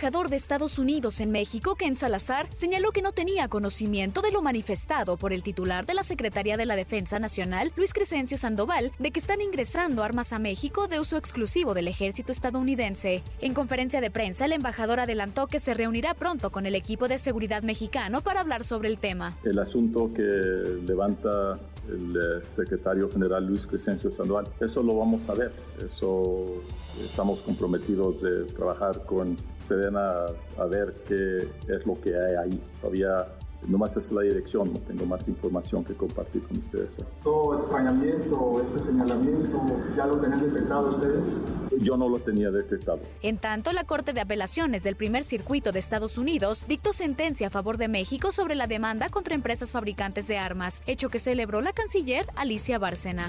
Embajador de Estados Unidos en México, Ken Salazar, señaló que no tenía conocimiento de lo manifestado por el titular de la Secretaría de la Defensa Nacional, Luis Crescencio Sandoval, de que están ingresando armas a México de uso exclusivo del ejército estadounidense. En conferencia de prensa, el embajador adelantó que se reunirá pronto con el equipo de seguridad mexicano para hablar sobre el tema. El asunto que levanta el eh, secretario general Luis Crescencio Sandoval, eso lo vamos a ver, eso estamos comprometidos de trabajar con Sedena a ver qué es lo que hay ahí. Todavía Nomás es la dirección, no tengo más información que compartir con ustedes. ¿Todo extrañamiento, este señalamiento, ya lo tenían detectado ustedes? Yo no lo tenía detectado. En tanto, la Corte de Apelaciones del Primer Circuito de Estados Unidos dictó sentencia a favor de México sobre la demanda contra empresas fabricantes de armas, hecho que celebró la canciller Alicia Bárcena.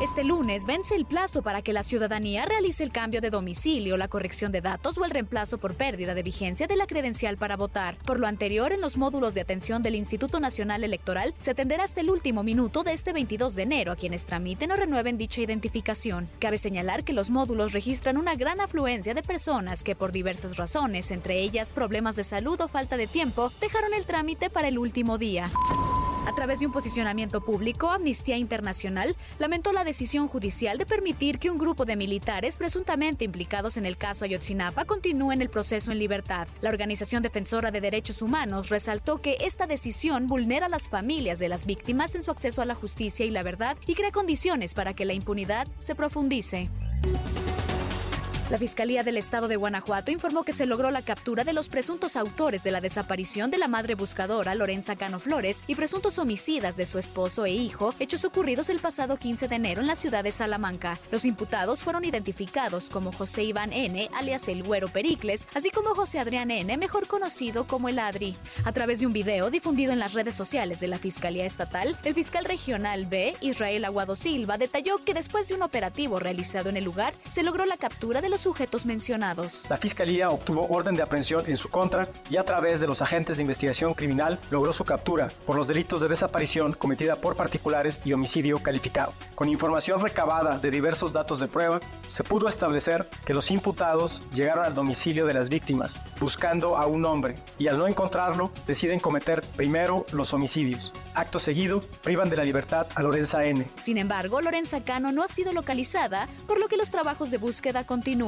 Este lunes vence el plazo para que la ciudadanía realice el cambio de domicilio, la corrección de datos o el reemplazo por pérdida de vigencia de la credencial para votar. Por lo anterior, en los módulos de atención del Instituto Nacional Electoral se atenderá hasta el último minuto de este 22 de enero a quienes tramiten o renueven dicha identificación. Cabe señalar que los módulos registran una gran afluencia de personas que por diversas razones, entre ellas problemas de salud o falta de tiempo, dejaron el trámite para el último día. A través de un posicionamiento público, Amnistía Internacional lamentó la decisión judicial de permitir que un grupo de militares presuntamente implicados en el caso Ayotzinapa continúen el proceso en libertad. La organización defensora de derechos humanos resaltó que esta decisión vulnera a las familias de las víctimas en su acceso a la justicia y la verdad y crea condiciones para que la impunidad se profundice. La Fiscalía del Estado de Guanajuato informó que se logró la captura de los presuntos autores de la desaparición de la madre buscadora Lorenza Cano Flores y presuntos homicidas de su esposo e hijo, hechos ocurridos el pasado 15 de enero en la ciudad de Salamanca. Los imputados fueron identificados como José Iván N., alias el Güero Pericles, así como José Adrián N., mejor conocido como el Adri. A través de un video difundido en las redes sociales de la Fiscalía Estatal, el fiscal regional B, Israel Aguado Silva, detalló que después de un operativo realizado en el lugar, se logró la captura de los sujetos mencionados. La Fiscalía obtuvo orden de aprehensión en su contra y a través de los agentes de investigación criminal logró su captura por los delitos de desaparición cometida por particulares y homicidio calificado. Con información recabada de diversos datos de prueba, se pudo establecer que los imputados llegaron al domicilio de las víctimas buscando a un hombre y al no encontrarlo deciden cometer primero los homicidios. Acto seguido, privan de la libertad a Lorenza N. Sin embargo, Lorenza Cano no ha sido localizada, por lo que los trabajos de búsqueda continúan.